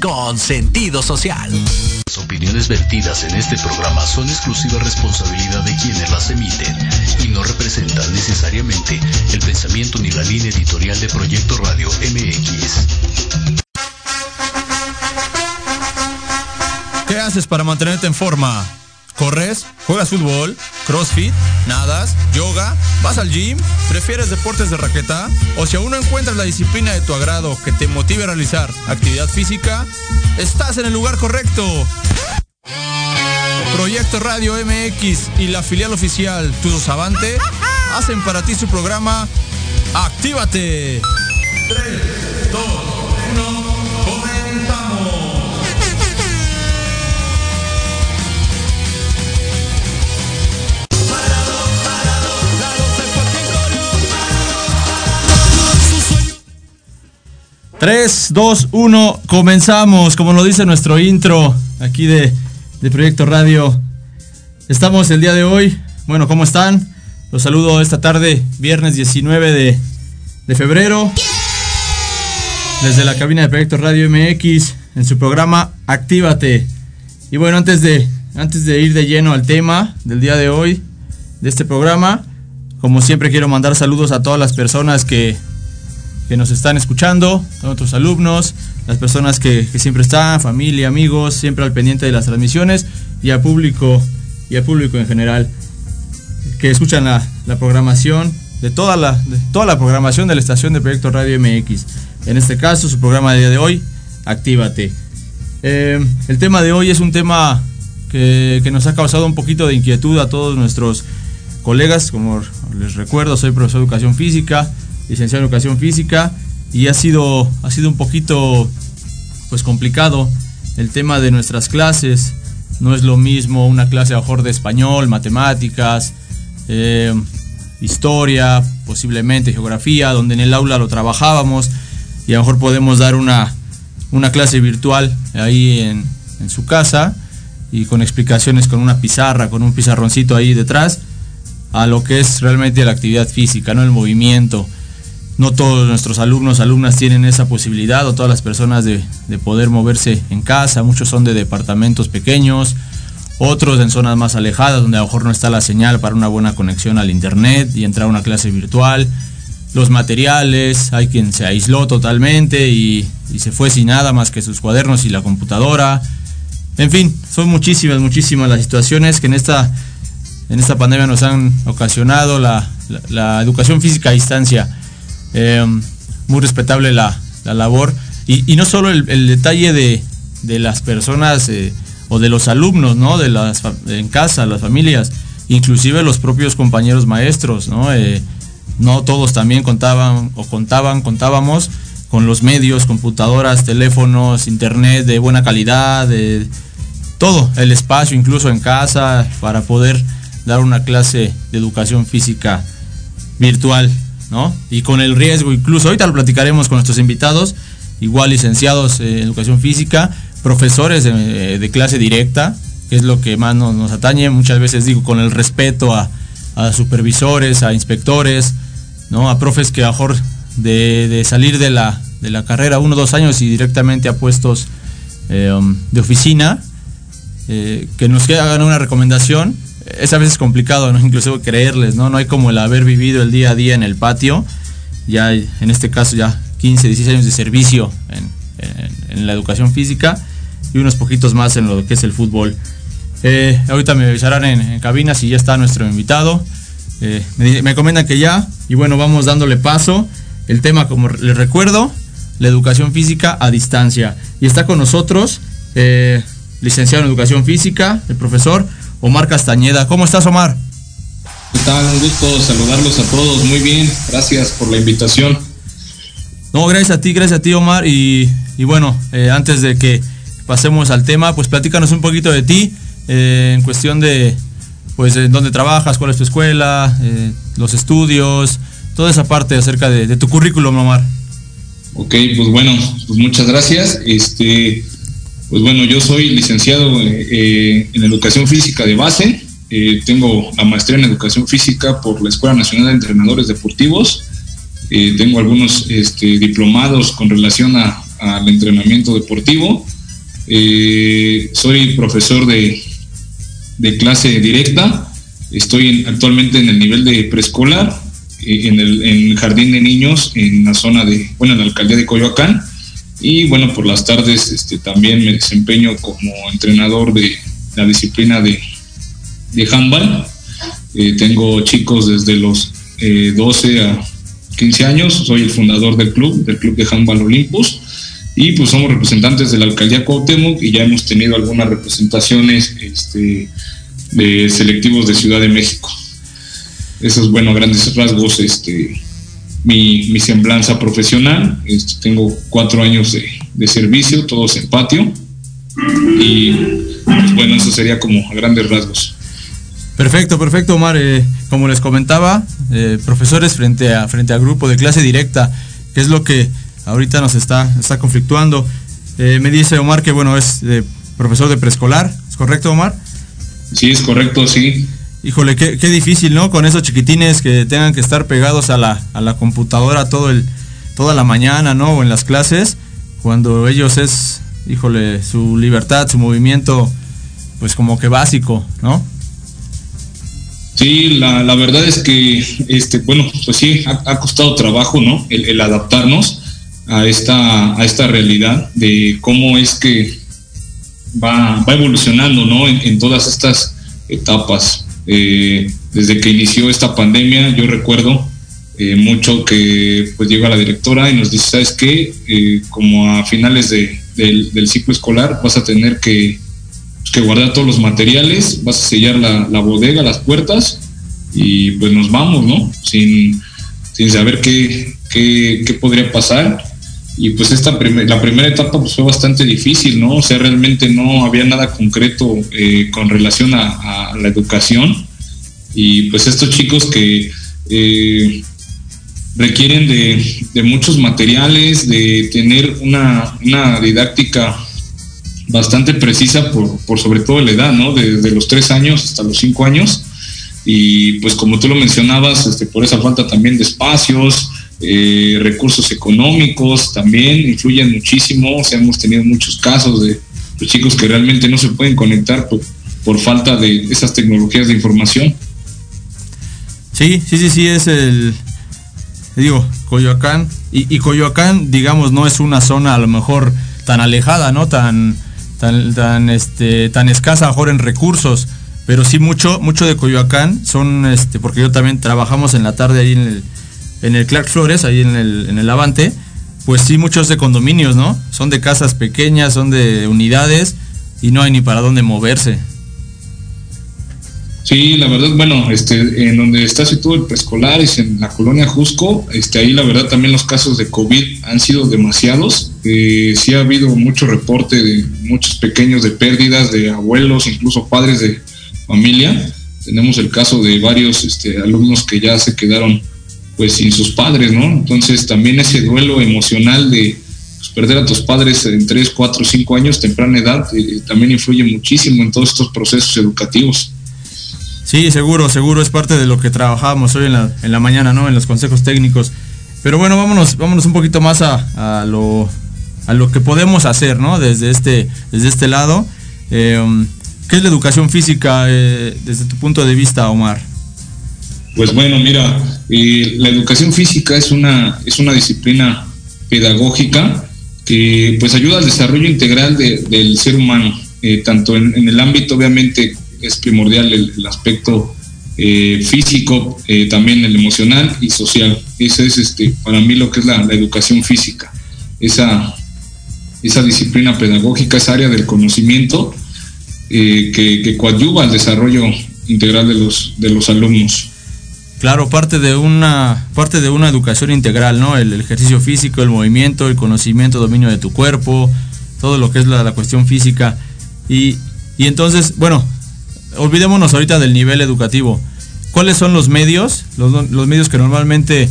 con sentido social. Las opiniones vertidas en este programa son exclusiva responsabilidad de quienes las emiten y no representan necesariamente el pensamiento ni la línea editorial de Proyecto Radio MX. ¿Qué haces para mantenerte en forma? ¿Corres? ¿Juegas fútbol? ¿Crossfit? ¿Nadas? ¿Yoga? ¿Vas al gym? ¿Prefieres deportes de raqueta? ¿O si aún no encuentras la disciplina de tu agrado que te motive a realizar actividad física? Estás en el lugar correcto. Proyecto Radio MX y la filial oficial Tudos Avante hacen para ti su programa Actívate. 3, 3, 2, 1, comenzamos, como lo dice nuestro intro aquí de, Proyecto Radio. Estamos el día de hoy, bueno, ¿cómo están? Los saludo esta tarde, viernes 19 de, de febrero, desde la cabina de Proyecto Radio MX, en su programa Actívate. Y bueno, antes de, antes de ir de lleno al tema del día de hoy, de este programa, como siempre quiero mandar saludos a todas las personas que, que nos están escuchando, a nuestros alumnos, las personas que, siempre están, familia, amigos, siempre al pendiente de las transmisiones y al público y al público en general que escuchan la, la programación de toda la, de toda la programación de la estación de Proyecto Radio MX. En este caso, su programa de día de hoy, Actívate. Eh, el tema de hoy es un tema que, que, nos ha causado un poquito de inquietud a todos nuestros colegas. Como les recuerdo, soy profesor de educación física, licenciado en educación física, y ha sido, ha sido un poquito pues complicado el tema de nuestras clases. No es lo mismo una clase a mejor de español, matemáticas, eh, historia, posiblemente geografía, donde en el aula lo trabajábamos y a lo mejor podemos dar una, una clase virtual ahí en, en, su casa y con explicaciones con una pizarra, con un pizarroncito ahí detrás, a lo que es realmente la actividad física, ¿no? el movimiento. No todos nuestros alumnos, alumnas tienen esa posibilidad o todas las personas de, de poder moverse en casa, muchos son de departamentos pequeños, otros en zonas más alejadas donde a lo mejor no está la señal para una buena conexión al internet y entrar a una clase virtual. Los materiales, hay quien se aisló totalmente y, se fue sin nada más que sus cuadernos y la computadora. En fin, son muchísimas, muchísimas las situaciones que en esta, en esta pandemia nos han ocasionado la educación física a distancia. Eh, muy respetable la, la labor. Y, no solo el, el detalle de, de las personas eh, o de los alumnos, ¿no? De las en casa, las familias, inclusive los propios compañeros maestros, ¿no? Eh, no todos también contaban o contaban, contábamos con los medios, computadoras, teléfonos, internet de buena calidad, de todo, el espacio incluso en casa para poder dar una clase de educación física virtual, Y con el riesgo, incluso ahorita lo platicaremos con nuestros invitados, igual licenciados en educación física, profesores de, de, clase directa, que es lo que más nos, nos atañe, muchas veces digo con el respeto a, a, supervisores, a inspectores, ¿no? a profes que a mejor de, de salir de la, de la, carrera uno o dos años y directamente a puestos eh, um, de oficina, eh, que nos hagan una recomendación, es a veces complicado, ¿no? incluso creerles, ¿no? no hay como el haber vivido el día a día en el patio, ya en este caso ya 15, 16 años de servicio en, la educación física y unos poquitos más en lo que es el fútbol. Eh, ahorita me avisarán en, en, cabina si ya está nuestro invitado. Eh, me, me, que ya, y bueno, vamos dándole paso. El tema, como les recuerdo, la educación física a distancia. Y está con nosotros, eh, licenciado en educación física, el profesor Omar Castañeda. ¿Cómo estás, Omar? ¿Qué tal? Un gusto saludarlos a todos. Muy bien, gracias por la invitación. No, gracias a ti, gracias a ti, Omar. Y, y bueno, eh, antes de que pasemos al tema, pues platícanos un poquito de ti, eh, en cuestión de, pues, en dónde trabajas, cuál es tu escuela, eh, los estudios, toda esa parte acerca de, de, tu currículum, Omar. Ok, pues bueno, pues muchas gracias. Este, pues bueno, yo soy licenciado eh, en Educación Física de base, eh, tengo la maestría en Educación Física por la Escuela Nacional de Entrenadores Deportivos, tengo algunos este, diplomados con relación al entrenamiento deportivo, eh, soy profesor de, de, clase directa, estoy en, actualmente en el nivel de preescolar, eh, en el jardín de niños, en la zona de, bueno, en la alcaldía de Coyoacán, y bueno, por las tardes este, también me desempeño como entrenador de la disciplina de, de handball. Eh, tengo chicos desde los 12 a 15 años, soy el fundador del club, del club de handball Olympus y pues somos representantes de la alcaldía Cuauhtémoc y ya hemos tenido algunas representaciones este, de selectivos de Ciudad de México. Eso es bueno, grandes rasgos, este, mi, mi semblanza profesional. Tengo cuatro años de, de, servicio, todos en patio. Y pues bueno, eso sería como a grandes rasgos. Perfecto, perfecto, Omar. Eh, como les comentaba, eh, profesores frente a, frente al grupo de clase directa, que es lo que ahorita nos está, está conflictuando. Eh, me dice Omar que bueno, es profesor de preescolar, ¿es correcto Omar? Sí, es correcto, sí. Híjole, qué, difícil, ¿no? Con esos chiquitines que tengan que estar pegados a la, a la computadora todo el, toda la mañana, ¿no? O en las clases, cuando ellos es, híjole, su libertad, su movimiento, pues como que básico, ¿no? Sí, la, la verdad es que, este, bueno, pues sí, ha, costado trabajo, ¿no? El, adaptarnos a esta, a esta realidad de cómo es que va, va evolucionando, ¿no? En, todas estas etapas. Eh, desde que inició esta pandemia, yo recuerdo eh, mucho que pues llega la directora y nos dice, ¿sabes qué? Eh, como a finales de, del, ciclo escolar vas a tener que, pues, que, guardar todos los materiales, vas a sellar la, bodega, las puertas y pues nos vamos, ¿no? Sin, sin saber qué, qué, qué podría pasar y pues esta la primera etapa pues fue bastante difícil, ¿no? O sea, realmente no había nada concreto eh, con relación a, la educación y pues estos chicos que eh, requieren de, muchos materiales, de tener una, didáctica bastante precisa por, por, sobre todo la edad, ¿no? Desde los tres años hasta los cinco años y pues como tú lo mencionabas, este, por esa falta también de espacios, eh, recursos económicos también influyen muchísimo. O sea, hemos tenido muchos casos de chicos que realmente no se pueden conectar por, falta de esas tecnologías de información. Sí, sí, sí, sí, es el, digo, Coyoacán. Y, Coyoacán, digamos, no es una zona a lo mejor tan alejada, ¿no? Tan, tan, tan, este, tan escasa mejor en recursos. Pero sí mucho, mucho de Coyoacán son, este, porque yo también trabajamos en la tarde ahí en el, en el Clark Flores, ahí en el, en el Avante, pues sí, muchos de condominios, ¿no? Son de casas pequeñas, son de unidades y no hay ni para dónde moverse. Sí, la verdad, bueno, este, en donde está situado el preescolar es en la colonia Jusco, este, ahí la verdad también los casos de COVID han sido demasiados, eh, sí ha habido mucho reporte de muchos pequeños de pérdidas de abuelos, incluso padres de familia, tenemos el caso de varios este, alumnos que ya se quedaron pues sin sus padres, ¿no? Entonces también ese duelo emocional de pues, perder a tus padres en 3, 4, 5 años, temprana edad, eh, también influye muchísimo en todos estos procesos educativos. Sí, seguro, seguro, es parte de lo que trabajábamos hoy en la, en la mañana, ¿no? En los consejos técnicos. Pero bueno, vámonos, vámonos un poquito más a, lo, a lo que podemos hacer, ¿no? Desde este, desde este lado. Eh, ¿Qué es la educación física eh, desde tu punto de vista, Omar? Pues bueno, mira, eh, la educación física es una, es una disciplina pedagógica que pues ayuda al desarrollo integral del ser humano, eh, tanto en, el ámbito obviamente es primordial el, aspecto eh, físico, también el emocional y social. Ese es este, para mí lo que es la, educación física, esa, esa disciplina pedagógica, esa área del conocimiento que, que coadyuva al desarrollo integral de los, de los alumnos. Claro, parte de una parte de una educación integral, ¿no? El, ejercicio físico, el movimiento, el conocimiento, dominio de tu cuerpo, todo lo que es la, cuestión física. Y, entonces, bueno, olvidémonos ahorita del nivel educativo. ¿Cuáles son los medios, los, medios que normalmente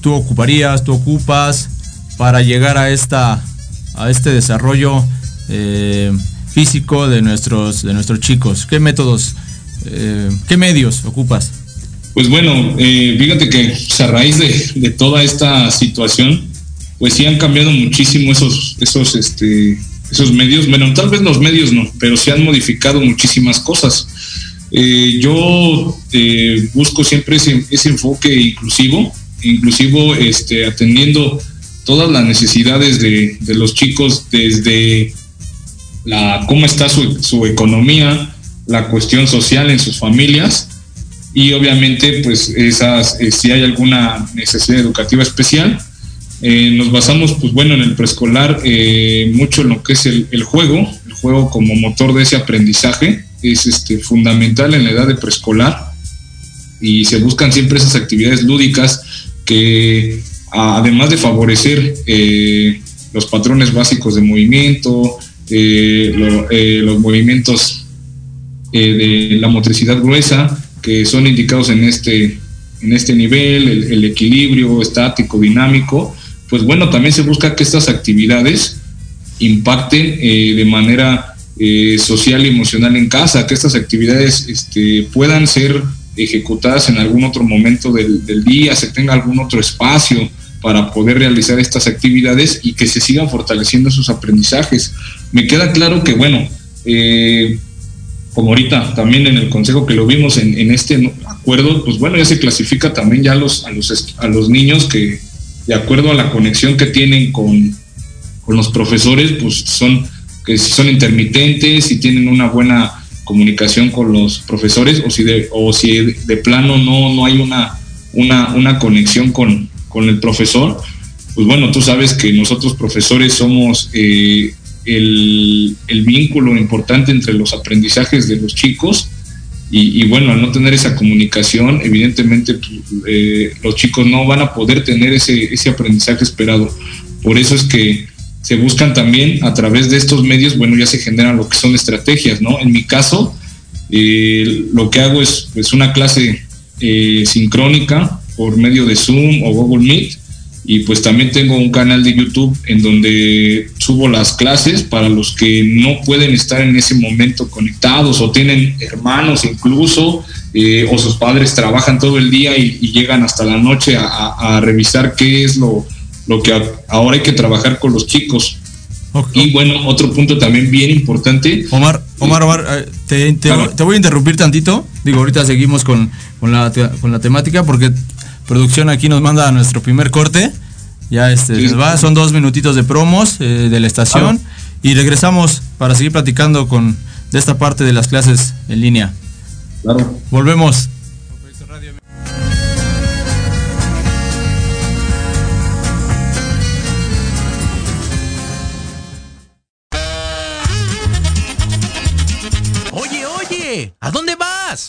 tú ocuparías, tú ocupas para llegar a esta a este desarrollo eh, físico de nuestros de nuestros chicos? ¿Qué métodos, eh, qué medios ocupas? Pues bueno, eh, fíjate que pues, a raíz de, toda esta situación, pues sí han cambiado muchísimo esos, esos, este, esos medios. Bueno, tal vez los medios no, pero sí han modificado muchísimas cosas. Eh, yo eh, busco siempre ese, enfoque inclusivo, inclusivo este, atendiendo todas las necesidades de, los chicos desde la cómo está su, su economía, la cuestión social en sus familias y obviamente pues esas eh, si hay alguna necesidad educativa especial eh, nos basamos pues bueno en el preescolar eh, mucho en lo que es el, juego el juego como motor de ese aprendizaje es este fundamental en la edad de preescolar y se buscan siempre esas actividades lúdicas que además de favorecer los patrones básicos de movimiento los movimientos de la motricidad gruesa que son indicados en este, en este nivel, el, equilibrio estático, dinámico, pues bueno, también se busca que estas actividades impacten eh, de manera eh, social y emocional en casa, que estas actividades este, puedan ser ejecutadas en algún otro momento del, día, se tenga algún otro espacio para poder realizar estas actividades y que se sigan fortaleciendo sus aprendizajes. Me queda claro que, bueno, eh, como ahorita también en el consejo que lo vimos en, este acuerdo, pues bueno, ya se clasifica también ya los, a, los, a los niños que de acuerdo a la conexión que tienen con, con los profesores, pues son que son intermitentes, si tienen una buena comunicación con los profesores o si de, o si plano no, no hay una, una, una conexión con, con, el profesor, pues bueno, tú sabes que nosotros profesores somos eh, el, vínculo importante entre los aprendizajes de los chicos y, bueno, al no tener esa comunicación, evidentemente pues, eh, los chicos no van a poder tener ese, ese aprendizaje esperado. Por eso es que se buscan también a través de estos medios, bueno, ya se generan lo que son estrategias, ¿no? En mi caso, eh, lo que hago es una clase eh, sincrónica por medio de Zoom o Google Meet y pues también tengo un canal de YouTube en donde subo las clases para los que no pueden estar en ese momento conectados o tienen hermanos incluso eh, o sus padres trabajan todo el día y, llegan hasta la noche a revisar qué es lo, lo que ahora hay que trabajar con los chicos. Y bueno, otro punto también bien importante. Omar, Omar, Omar, eh, te, voy a interrumpir tantito. Digo, ahorita seguimos con, la, con la temática porque producción aquí nos manda a nuestro primer corte. Ya este, va, son dos minutitos de promos eh, de la estación y regresamos para seguir platicando con de esta parte de las clases en línea. Claro. Volvemos. ¿A dónde vas?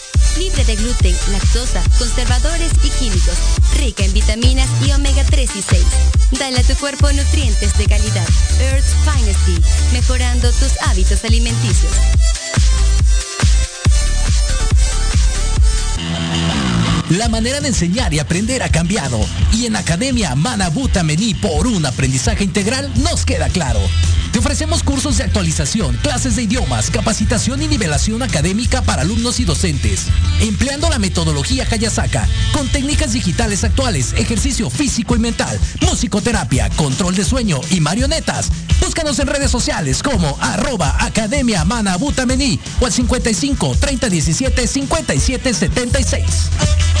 Libre de gluten, lactosa, conservadores y químicos. Rica en vitaminas y omega 3 y 6. Dale a tu cuerpo nutrientes de calidad. Earth's Finest Tea. Mejorando tus hábitos alimenticios. La manera de enseñar y aprender ha cambiado y en Academia Manabuta Mení por un aprendizaje integral nos queda claro. Te ofrecemos cursos de actualización, clases de idiomas, capacitación y nivelación académica para alumnos y docentes, empleando la metodología Hayasaka, con técnicas digitales actuales, ejercicio físico y mental, musicoterapia, control de sueño y marionetas. Búscanos en redes sociales como arroba Academia Manabutamení o al 55 30 17 57 76.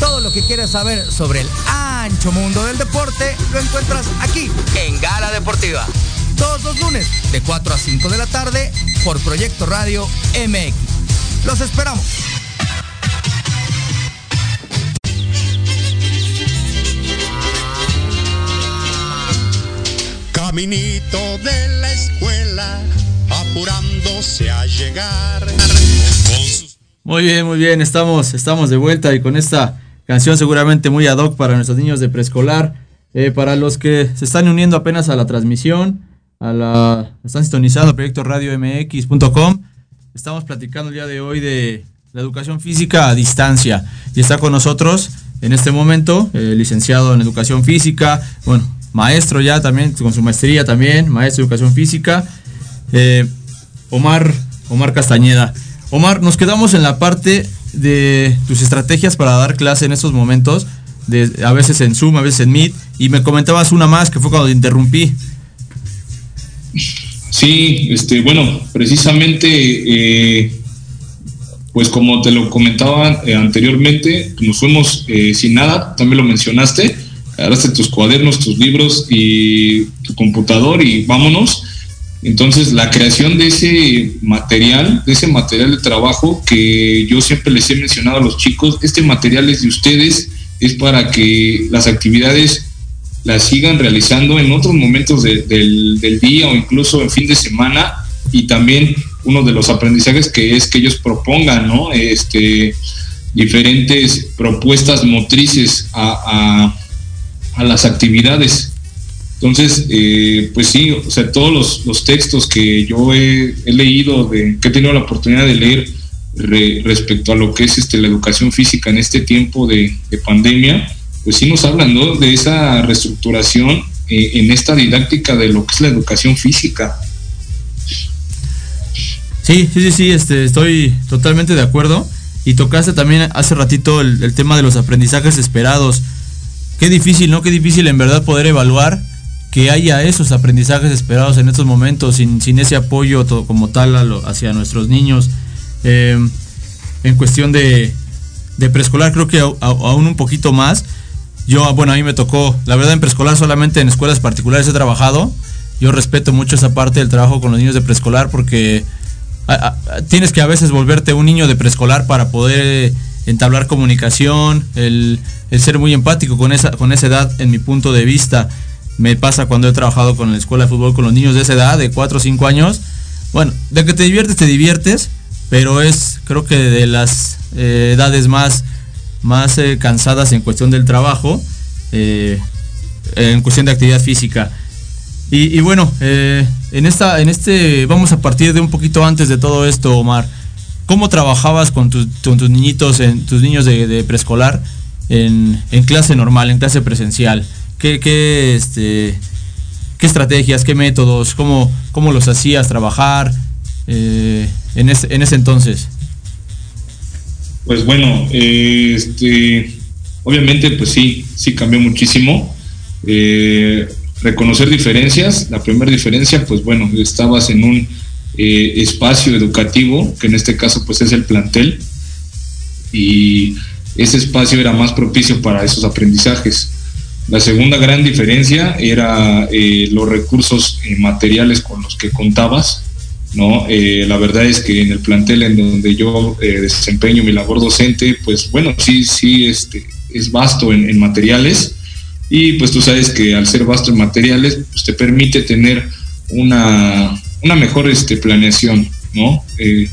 Todo lo que quieres saber sobre el ancho mundo del deporte lo encuentras aquí en Gala Deportiva. Todos los lunes de 4 a 5 de la tarde por Proyecto Radio MX. Los esperamos. Caminito de la escuela, apurándose a llegar. Muy bien, muy bien, estamos, estamos de vuelta y con esta Canción seguramente muy ad hoc para nuestros niños de preescolar. Eh, para los que se están uniendo apenas a la transmisión, a la, están sintonizados a proyecto radio mx.com. Estamos platicando el día de hoy de la educación física a distancia. Y está con nosotros en este momento, licenciado en educación física, bueno, maestro ya también, con su maestría también, maestro de educación física. Eh, Omar, Omar Castañeda. Omar, nos quedamos en la parte de tus estrategias para dar clase en estos momentos, de, a veces en Zoom, a veces en Meet, y me comentabas una más que fue cuando te interrumpí. Sí, este, bueno, precisamente, eh, pues como te lo comentaba eh, anteriormente, nos fuimos eh, sin nada, también lo mencionaste, agarraste tus cuadernos, tus libros y tu computador y vámonos. Entonces, la creación de ese material, de ese material de trabajo que yo siempre les he mencionado a los chicos, este material es de ustedes, es para que las actividades las sigan realizando en otros momentos del, día o incluso en fin de semana y también uno de los aprendizajes que es que ellos propongan, ¿no? Este, diferentes propuestas motrices a, a, las actividades. Entonces, eh, pues sí, o sea, todos los, textos que yo he, leído, que he tenido la oportunidad de leer respecto a lo que es este, la educación física en este tiempo de, de pandemia, pues sí nos hablan de esa reestructuración eh, en esta didáctica de lo que es la educación física. Sí, sí, sí, sí, este, estoy totalmente de acuerdo. Y tocaste también hace ratito el, tema de los aprendizajes esperados. Qué difícil, ¿no? Qué difícil en verdad poder evaluar que haya esos aprendizajes esperados en estos momentos, sin, sin ese apoyo como tal hacia nuestros niños. Eh, en cuestión de, de preescolar creo que aún un poquito más yo, bueno, a mí me tocó, la verdad en preescolar solamente en escuelas particulares he trabajado. Yo respeto mucho esa parte del trabajo con los niños de preescolar porque tienes que a veces volverte un niño de preescolar para poder entablar comunicación, el, ser muy empático con esa, con esa edad en mi punto de vista. Me pasa cuando he trabajado con la escuela de fútbol con los niños de esa edad, de 4 o 5 años. Bueno, de que te diviertes, te diviertes, pero es creo que de las eh, edades más más eh, cansadas en cuestión del trabajo, eh, en cuestión de actividad física. Y, bueno, en, esta, en este, vamos a partir de un poquito antes de todo esto, Omar. ¿Cómo trabajabas con, tus niñitos, en, tus niños de, preescolar en, clase normal, en clase presencial? ¿Qué, qué, este, qué estrategias, qué métodos, cómo, cómo los hacías trabajar en, en ese entonces? Pues bueno, este, obviamente pues sí, sí cambió muchísimo. Eh, reconocer diferencias, la primera diferencia, pues bueno, estabas en un eh, espacio educativo, que en este caso pues es el plantel, y ese espacio era más propicio para esos aprendizajes. La segunda gran diferencia era eh, los recursos materiales con los que contabas, ¿no? Eh, la verdad es que en el plantel en donde yo eh, desempeño mi labor docente, pues bueno, sí, sí, este, es vasto en, materiales y pues tú sabes que al ser vasto en materiales, pues te permite tener una, una mejor este, planeación, ¿no? Eh,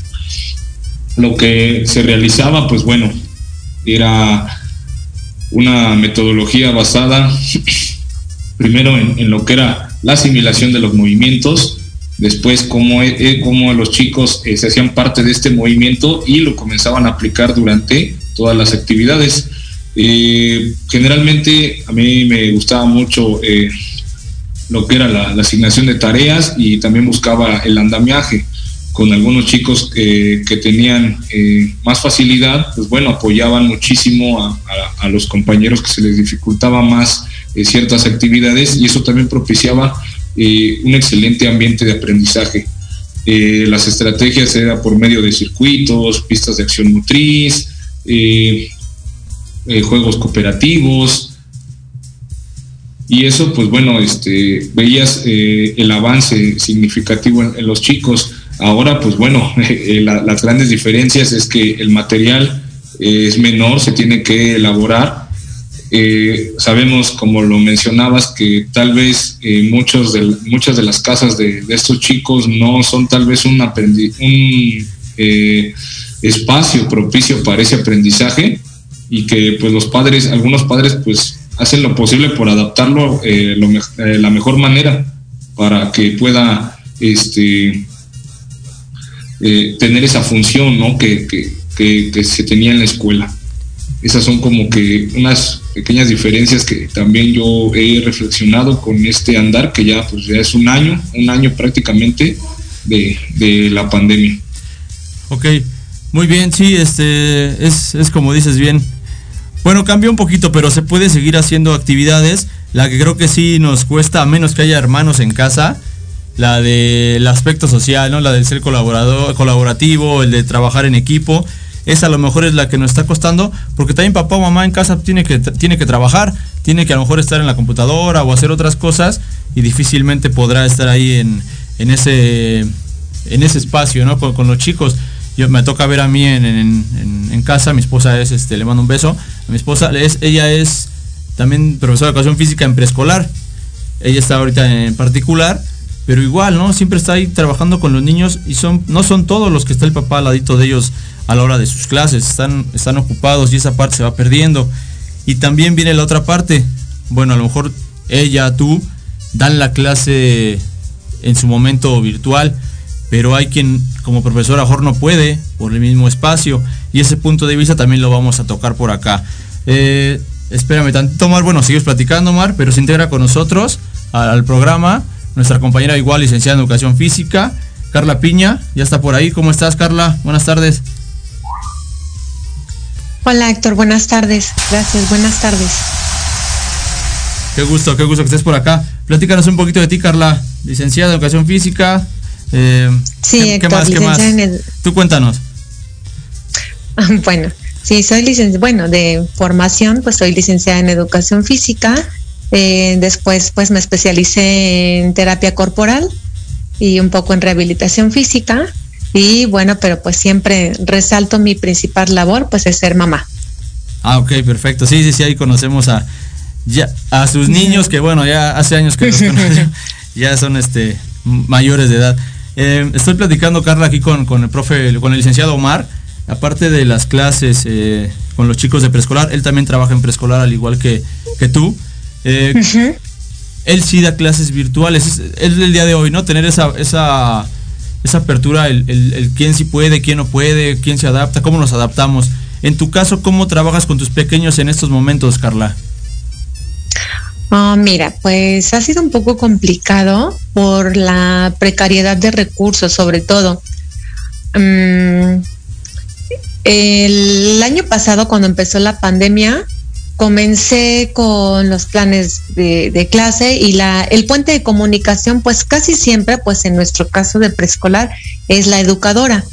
lo que se realizaba, pues bueno, era una metodología basada primero en lo que era la asimilación de los movimientos, después cómo, eh, cómo los chicos eh, se hacían parte de este movimiento y lo comenzaban a aplicar durante todas las actividades. Eh, generalmente a mí me gustaba mucho lo que era la, asignación de tareas y también buscaba el andamiaje con algunos chicos que tenían más facilidad, pues bueno, apoyaban muchísimo a, los compañeros que se les dificultaba más ciertas actividades y eso también propiciaba eh, un excelente ambiente de aprendizaje. Eh, las estrategias eran por medio de circuitos, pistas de acción motriz, eh, juegos cooperativos. Y eso, pues bueno, este, veías el avance significativo en, los chicos. Ahora, pues bueno, las grandes diferencias es que el material es menor, se tiene que elaborar. Eh, sabemos, como lo mencionabas, que tal vez eh, muchos de, muchas de las casas de, estos chicos no son tal vez un, un eh, espacio propicio para ese aprendizaje y que pues los padres, algunos padres pues hacen lo posible por adaptarlo lo, la mejor manera para que pueda este, tener esa función ¿no? que, que, que se tenía en la escuela. esas son como que unas pequeñas diferencias que también yo he reflexionado con este andar, que ya pues ya es un año, un año prácticamente de, de la pandemia. Ok, muy bien, sí, este es, es como dices bien. Bueno, cambió un poquito, pero se puede seguir haciendo actividades. La que creo que sí nos cuesta, a menos que haya hermanos en casa, la del aspecto social, ¿no? La del ser colaborador, colaborativo, el de trabajar en equipo esa a lo mejor es la que nos está costando, porque también papá o mamá en casa tiene que, tiene que trabajar, tiene que a lo mejor estar en la computadora o hacer otras cosas y difícilmente podrá estar ahí en, en ese, en ese espacio, ¿no? Con, los chicos. Yo, me toca ver a mí en, en, casa, mi esposa es, este, le mando un beso, a mi esposa es, ella es también profesora de educación física en preescolar, ella está ahorita en particular, pero igual, ¿no? Siempre está ahí trabajando con los niños y son, no son todos los que está el papá al ladito de ellos a la hora de sus clases, están, están ocupados y esa parte se va perdiendo. Y también viene la otra parte, bueno, a lo mejor ella, tú, dan la clase en su momento virtual, pero hay quien como profesor a no puede por el mismo espacio y ese punto de vista también lo vamos a tocar por acá. Eh, espérame tantito, Omar, bueno, sigues platicando, Omar, pero se integra con nosotros al programa nuestra compañera igual licenciada en Educación Física, Carla Piña, ya está por ahí. ¿Cómo estás, Carla? Buenas tardes. Hola Héctor, buenas tardes. Gracias, buenas tardes. Qué gusto, qué gusto que estés por acá. Platícanos un poquito de ti, Carla, licenciada en Educación Física. Eh, sí, ¿qué, Héctor, ¿qué más? Tú cuéntanos. Bueno, sí, soy licenciada, bueno, de formación, pues soy licenciada en Educación Física. Eh, después, pues me especialicé en terapia corporal y un poco en rehabilitación física. Y bueno, pero pues siempre resalto mi principal labor, pues es ser mamá. Ah, ok, perfecto. Sí, sí, sí, ahí conocemos a, ya, a sus niños que bueno, ya hace años que los ya son este mayores de edad. Eh, estoy platicando, Carla, aquí con, con, el profe, con el licenciado Omar, aparte de las clases eh, con los chicos de preescolar, él también trabaja en preescolar al igual que, que tú. Eh, él sí da clases virtuales, es, es, el día de hoy, ¿no? Tener esa, esa esa apertura, el, el, quién sí puede, quién no puede, quién se adapta, cómo nos adaptamos. En tu caso, ¿cómo trabajas con tus pequeños en estos momentos, Carla? Oh, mira, pues ha sido un poco complicado por la precariedad de recursos, sobre todo. Mm, el año pasado, cuando empezó la pandemia, comencé con los planes de, clase y la, el puente de comunicación, pues casi siempre, pues en nuestro caso de preescolar, es la educadora.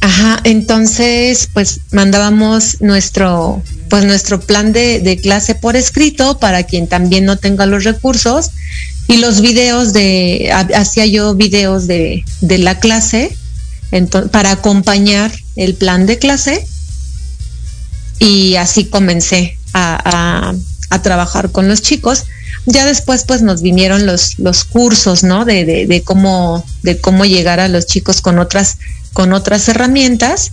Ajá, entonces pues mandábamos nuestro, pues nuestro plan de, clase por escrito para quien también no tenga los recursos y los videos de, hacía yo videos de, de la clase para acompañar el plan de clase y así comencé a, trabajar con los chicos. Ya después pues nos vinieron los, los cursos, ¿no? De, de, cómo, de cómo llegar a los chicos con otras, con otras herramientas.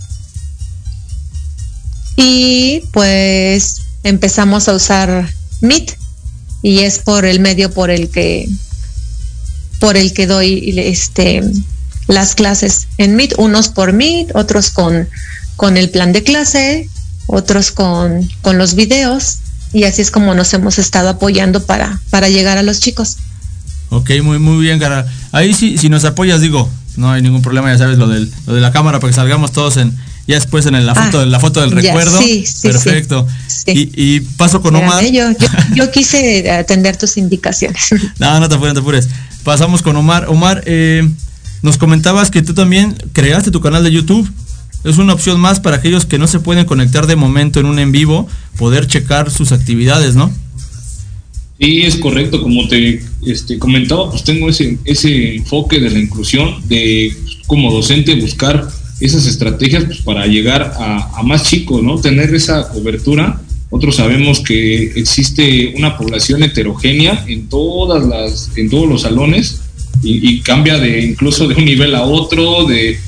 Y pues empezamos a usar Meet y es por el medio por el que por el que doy este las clases en Meet, unos por Meet, otros con, con el plan de clase otros con, con los videos y así es como nos hemos estado apoyando para, para llegar a los chicos. Ok, muy, muy bien, Gara. Ahí sí, si nos apoyas, digo, no hay ningún problema, ya sabes, lo, del, lo de la cámara, para que salgamos todos en, ya después en la foto, ah, la foto del recuerdo. Sí, sí, Perfecto. Y, paso con Omar. Yo, yo, quise atender tus indicaciones. no, no te apures, no te apures. Pasamos con Omar. Omar, eh, nos comentabas que tú también creaste tu canal de YouTube es una opción más para aquellos que no se pueden conectar de momento en un en vivo, poder checar sus actividades, ¿no? Sí, es correcto, como te este, comentaba, pues tengo ese, ese enfoque de la inclusión, de como docente buscar esas estrategias pues, para llegar a, más chicos, ¿no? Tener esa cobertura. Nosotros sabemos que existe una población heterogénea en todas las, en todos los salones y, y cambia de incluso de un nivel a otro, de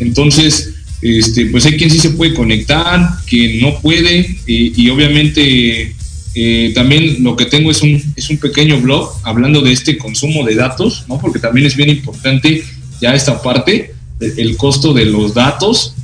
entonces este, pues hay quien sí se puede conectar, quien no puede, y, obviamente eh, también lo que tengo es un, es un pequeño blog hablando de este consumo de datos, porque también es bien importante ya esta parte, el costo de los datos,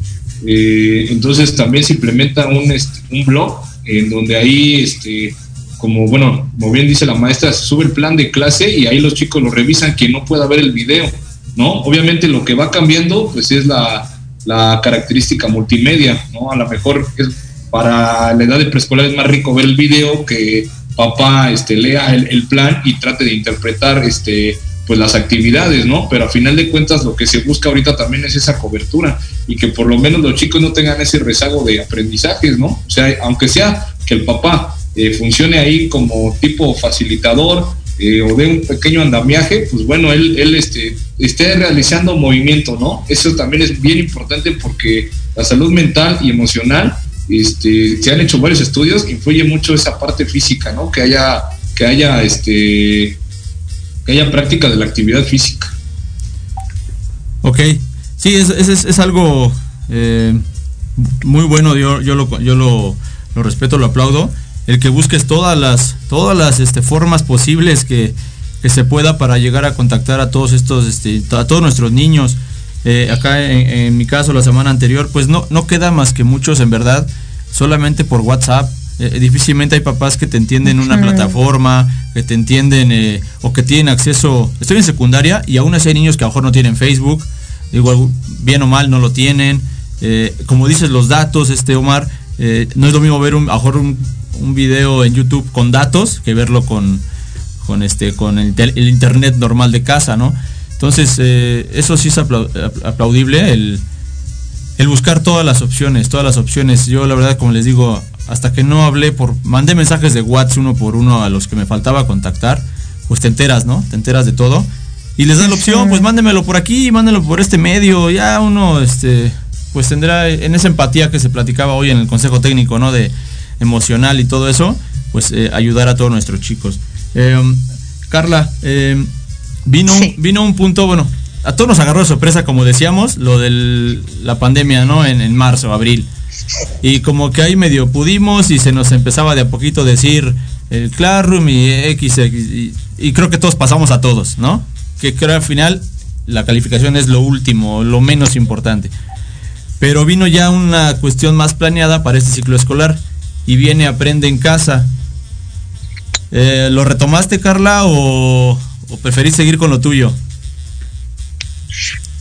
Eh, entonces también se implementa un, este, un blog en donde ahí, este, como bueno, como bien dice la maestra, se sube el plan de clase y ahí los chicos lo revisan quien no pueda ver el video, ¿no? Obviamente lo que va cambiando pues es la, la característica multimedia, ¿no? A lo mejor es para la edad de preescolar es más rico ver el video que papá este, lea el, plan y trate de interpretar este, pues las actividades, ¿no? Pero a final de cuentas lo que se busca ahorita también es esa cobertura y que por lo menos los chicos no tengan ese rezago de aprendizajes, ¿no? O sea, aunque sea que el papá eh, funcione ahí como tipo facilitador eh, o de un pequeño andamiaje, pues bueno, él, este, esté realizando movimiento, ¿no? Eso también es bien importante porque la salud mental y emocional, este, se han hecho varios estudios, influye mucho esa parte física, ¿no? Que haya, que haya este que haya práctica de la actividad física. Ok, sí, es, es, es algo eh, muy bueno, yo, yo, lo, yo lo, lo, respeto, lo aplaudo, el que busques todas las, todas las este, formas posibles que, que, se pueda para llegar a contactar a todos estos, este, a todos nuestros niños. Eh, acá en, en, mi caso la semana anterior, pues no, no queda más que muchos en verdad, solamente por WhatsApp, eh, difícilmente hay papás que te entienden una plataforma, que te entienden eh, o que tienen acceso. Estoy en secundaria y aún así hay niños que a lo mejor no tienen Facebook, igual bien o mal no lo tienen. Como dices, los datos, este Omar, eh, no es lo mismo ver un, a lo mejor un, un, video en YouTube con datos que verlo con, con, este, con el, internet normal de casa, ¿no? Entonces, eso sí es aplaudible, el, el buscar todas las opciones, todas las opciones. Yo la verdad, como les digo, hasta que no hablé por, mandé mensajes de WhatsApp uno por uno a los que me faltaba contactar, pues te enteras, ¿no? Te enteras de todo. Y les dan la opción, pues mándemelo por aquí, mándemelo por este medio, ya uno, este, pues tendrá en esa empatía que se platicaba hoy en el Consejo Técnico, ¿no? De emocional y todo eso, pues eh, ayudar a todos nuestros chicos. Eh, Carla, eh, vino, sí. vino un punto, bueno, a todos nos agarró de sorpresa, como decíamos, lo de la pandemia, ¿no? En, en marzo, abril. Y como que ahí medio pudimos y se nos empezaba de a poquito decir el Classroom y X, y, y, creo que todos pasamos a todos, ¿no? Que creo al final la calificación es lo último, lo menos importante. Pero vino ya una cuestión más planeada para este ciclo escolar y viene Aprende en casa. Eh, ¿Lo retomaste, Carla, o, preferís seguir con lo tuyo?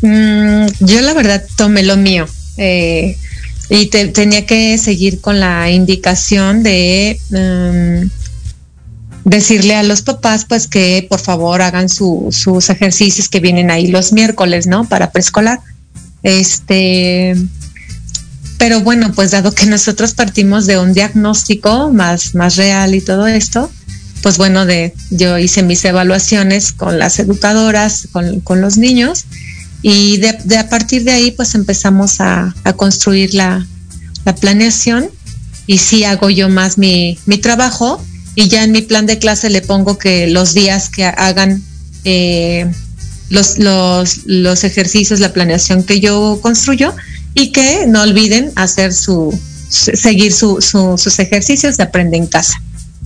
Mm, yo la verdad tomé lo mío. Eh, y te, tenía que seguir con la indicación de um, decirle a los papás pues que por favor hagan su, sus ejercicios que vienen ahí los miércoles, ¿no? Para preescolar. Este, pero bueno, pues dado que nosotros partimos de un diagnóstico más, más real y todo esto, pues bueno, de, yo hice mis evaluaciones con las educadoras, con, con los niños, y de, a partir de ahí pues empezamos a, a construir la, la, planeación y sí hago yo más mi, mi, trabajo y ya en mi plan de clase le pongo que los días que hagan eh, los, los, los ejercicios, la planeación que yo construyo y que no olviden hacer su, seguir su, su, sus ejercicios de aprende en casa.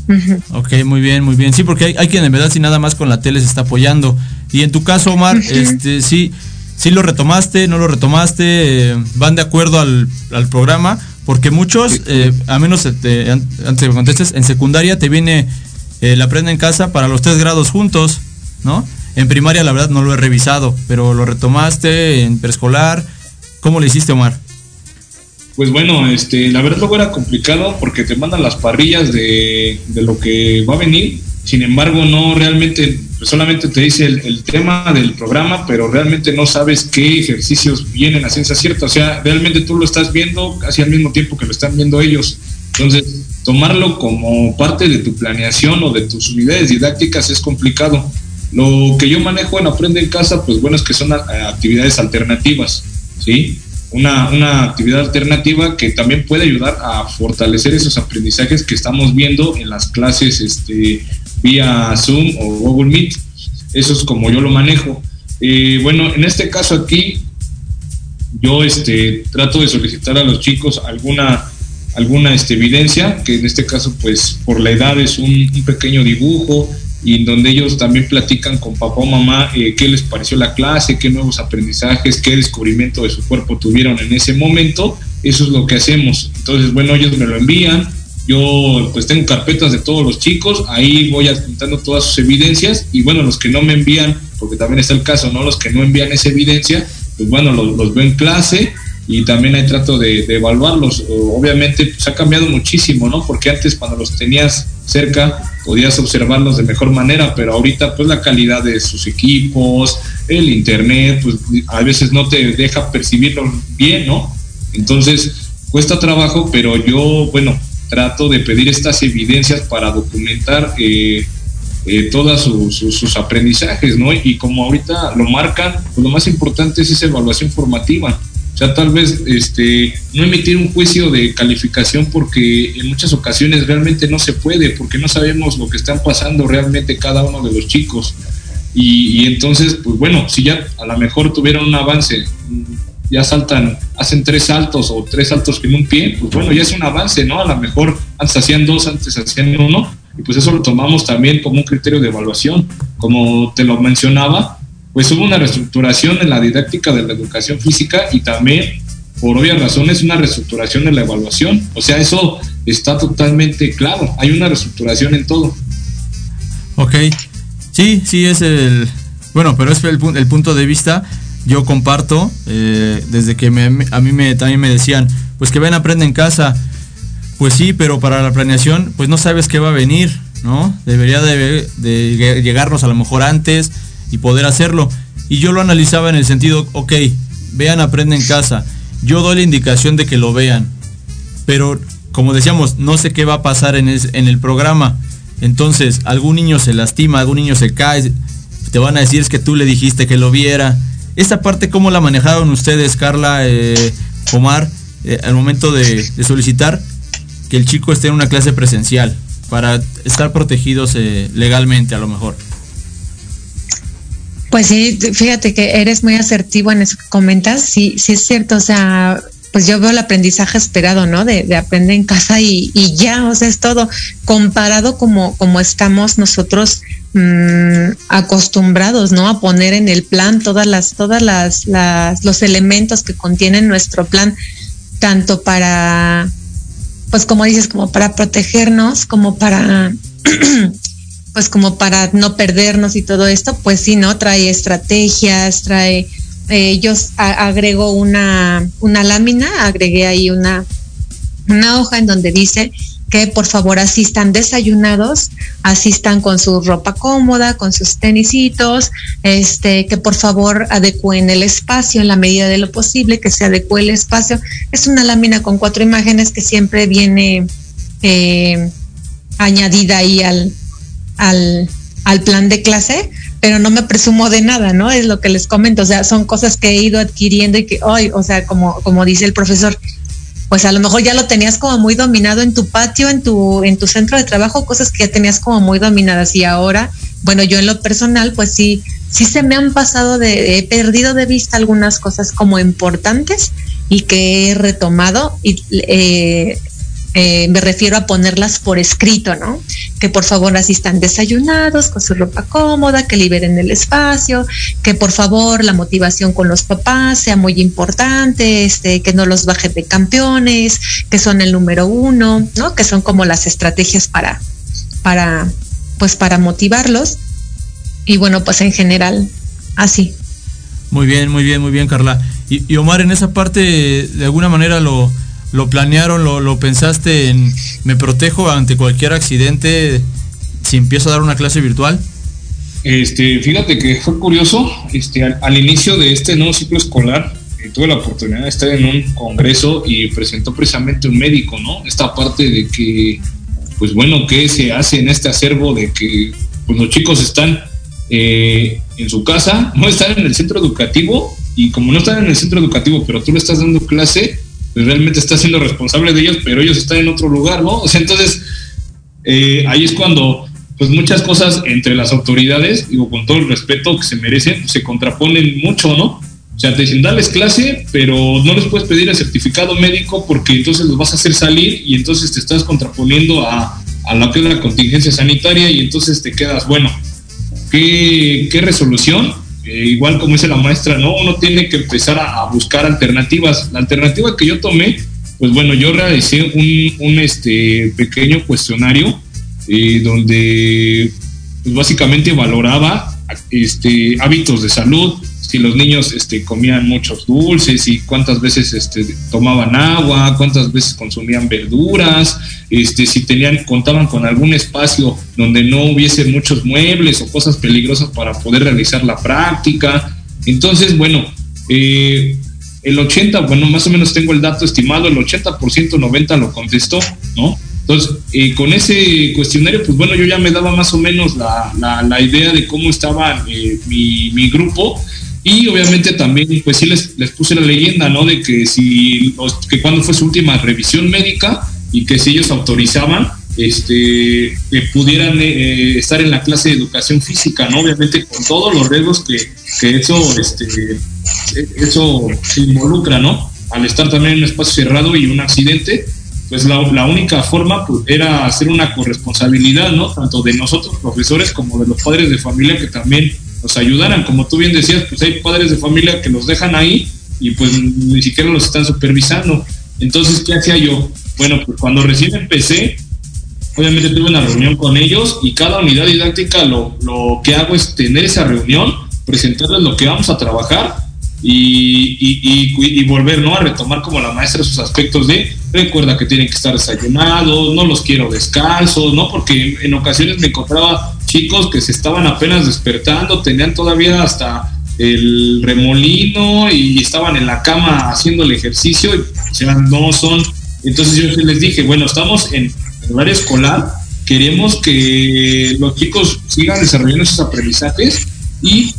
Uh -huh. Ok, muy bien, muy bien. Sí, porque hay, hay, quien en verdad si nada más con la tele se está apoyando. Y en tu caso, Omar, uh -huh. este sí, sí lo retomaste, no lo retomaste, eh, van de acuerdo al, al, programa, porque muchos, eh, a menos te, antes de que contestes, en secundaria te viene eh, la aprende en casa para los tres grados juntos, ¿no? En primaria la verdad no lo he revisado, pero lo retomaste en preescolar. ¿Cómo le hiciste, Omar? Pues bueno, este, la verdad luego era complicado porque te mandan las parrillas de, lo que va a venir. Sin embargo no realmente pues solamente te dice el, el, tema del programa pero realmente no sabes qué ejercicios vienen a ciencia cierta. O sea realmente tú lo estás viendo casi al mismo tiempo que lo están viendo ellos. Entonces tomarlo como parte de tu planeación o de tus unidades didácticas es complicado. Lo que yo manejo en aprende en casa pues bueno es que son actividades alternativas sí una, una, actividad alternativa que también puede ayudar a fortalecer esos aprendizajes que estamos viendo en las clases este, vía Zoom o Google Meet. Eso es como yo lo manejo. Eh, bueno, en este caso aquí, yo este, trato de solicitar a los chicos alguna, alguna este, evidencia, que en este caso, pues por la edad es un, un pequeño dibujo, y en donde ellos también platican con papá o mamá eh, qué les pareció la clase, qué nuevos aprendizajes, qué descubrimiento de su cuerpo tuvieron en ese momento eso es lo que hacemos. Entonces, bueno, ellos me lo envían, yo pues tengo carpetas de todos los chicos, ahí voy adjuntando todas sus evidencias y bueno, los que no me envían, porque también está el caso, ¿no? Los que no envían esa evidencia, pues bueno, los, los veo en clase y también ahí trato de, de evaluarlos. Obviamente pues ha cambiado muchísimo, ¿no? Porque antes cuando los tenías cerca podías observarlos de mejor manera, pero ahorita pues la calidad de sus equipos, el internet, pues a veces no te deja percibirlo bien, ¿no? Entonces cuesta trabajo, pero yo, bueno, trato de pedir estas evidencias para documentar eh, eh, todos sus aprendizajes, ¿no? Y como ahorita lo marcan, pues lo más importante es esa evaluación formativa. Sea, tal vez este, no emitir un juicio de calificación porque en muchas ocasiones realmente no se puede, porque no sabemos lo que están pasando realmente cada uno de los chicos. Y, y entonces, pues bueno, si ya a lo mejor tuvieron un avance ya saltan, hacen tres saltos o tres saltos en un pie, pues bueno, ya es un avance, ¿no? A lo mejor antes hacían dos, antes hacían uno, y pues eso lo tomamos también como un criterio de evaluación. Como te lo mencionaba, pues hubo una reestructuración en la didáctica de la educación física y también, por obvias razones, una reestructuración en la evaluación. O sea, eso está totalmente claro, hay una reestructuración en todo. Ok, sí, sí es el, bueno, pero es el, el punto de vista yo comparto, eh, desde que me, a mí me, también me decían, pues que ven, aprende en casa. Pues sí, pero para la planeación, pues no sabes qué va a venir, ¿no? Debería de, de llegarnos a lo mejor antes y poder hacerlo. Y yo lo analizaba en el sentido, ok, vean, aprende en casa. Yo doy la indicación de que lo vean. Pero, como decíamos, no sé qué va a pasar en, el programa. Entonces, algún niño se lastima, algún niño se cae. Te van a decir es que tú le dijiste que lo viera esta parte, ¿cómo la manejaron ustedes, Carla, eh, Omar, eh, al momento de, solicitar que el chico esté en una clase presencial para estar protegidos eh, legalmente a lo mejor? Pues sí, fíjate que eres muy asertivo en eso que comentas. Sí, sí es cierto. O sea, pues yo veo el aprendizaje esperado, ¿no? De, aprender en casa y, ya, o sea, es todo comparado como, como estamos nosotros mmm, acostumbrados, ¿no? A poner en el plan todas las, todas las, las, los elementos que contienen nuestro plan, tanto para, pues como dices, como para protegernos, como para pues como para no perdernos y todo esto, pues sí, ¿no? Trae estrategias, trae eh, yo agrego una, una lámina, agregué ahí una, una hoja en donde dice que por favor asistan desayunados, asistan con su ropa cómoda, con sus tenisitos, este, que por favor adecúen el espacio en la medida de lo posible, que se adecue el espacio. Es una lámina con cuatro imágenes que siempre viene eh, añadida ahí al, al, al plan de clase pero no me presumo de nada, ¿no? Es lo que les comento, o sea, son cosas que he ido adquiriendo y que hoy, o sea, como, como dice el profesor, pues a lo mejor ya lo tenías como muy dominado en tu patio, en tu, en tu centro de trabajo, cosas que ya tenías como muy dominadas y ahora, bueno, yo en lo personal, pues sí, sí se me han pasado de, he perdido de vista algunas cosas como importantes y que he retomado y eh, eh, me refiero a ponerlas por escrito, ¿no? Que por favor asistan desayunados, con su ropa cómoda, que liberen el espacio, que por favor la motivación con los papás sea muy importante, este, que no los bajen de campeones, que son el número uno, ¿no? Que son como las estrategias para, para, pues para motivarlos. Y bueno, pues en general, así. Muy bien, muy bien, muy bien, Carla. y Omar, en esa parte, de alguna manera lo, lo planearon, lo, pensaste en me protejo ante cualquier accidente si empiezo a dar una clase virtual? Este, fíjate que fue curioso, este, al, inicio de este nuevo ciclo escolar, eh, tuve la oportunidad de estar en un congreso y presentó precisamente un médico, ¿no? Esta parte de que, pues bueno, ¿qué se hace en este acervo de que pues, los chicos están eh, en su casa, no están en el centro educativo y como no están en el centro educativo, pero tú le estás dando clase, pues, realmente está siendo responsable de ellos, pero ellos están en otro lugar, ¿no? O sea, entonces, eh, ahí es cuando, pues muchas cosas entre las autoridades, digo, con todo el respeto que se merecen, pues, se contraponen mucho, ¿no? O sea, te dicen, dales clase, pero no les puedes pedir el certificado médico porque entonces los vas a hacer salir y entonces te estás contraponiendo a, a lo que es la contingencia sanitaria y entonces te quedas, bueno, ¿qué, qué resolución? Igual como dice la maestra, ¿no? Uno tiene que empezar a, buscar alternativas. La alternativa que yo tomé pues bueno, yo realicé un, un este, pequeño cuestionario eh, donde pues básicamente valoraba este, hábitos de salud, si los niños este, comían muchos dulces y cuántas veces este, tomaban agua, cuántas veces consumían verduras, este, si tenían, contaban con algún espacio donde no hubiese muchos muebles o cosas peligrosas para poder realizar la práctica. Entonces, bueno, eh, el 80, bueno, más o menos tengo el dato estimado, el 80%, 90% lo contestó, ¿no? Entonces, eh, con ese cuestionario, pues bueno, yo ya me daba más o menos la, la, idea de cómo estaba eh, mi, mi, grupo y obviamente también, pues sí les, les puse la leyenda, ¿no? De que si, que cuando fue su última revisión médica y que si ellos autorizaban, este, que pudieran eh, estar en la clase de educación física, ¿no? Obviamente con todos los riesgos que, que eso, este, eso se involucra, ¿no? Al estar también en un espacio cerrado y un accidente, pues la, la, única forma pues, era hacer una corresponsabilidad, ¿no? Tanto de nosotros profesores como de los padres de familia que también nos ayudaran. Como tú bien decías, pues hay padres de familia que los dejan ahí y pues ni siquiera los están supervisando. Entonces, ¿qué hacía yo? Bueno, pues cuando recién empecé, obviamente tuve una reunión con ellos y cada unidad didáctica lo, lo que hago es tener esa reunión, presentarles lo que vamos a trabajar y, y, y, volver ¿no? a retomar como la maestra sus aspectos de recuerda que tienen que estar desayunados, no los quiero descalzos, ¿no? Porque en ocasiones me encontraba chicos que se estaban apenas despertando, tenían todavía hasta el remolino y estaban en la cama haciendo el ejercicio, y, o sea, no son. Entonces yo les dije, bueno, estamos en horario escolar, queremos que los chicos sigan desarrollando sus aprendizajes y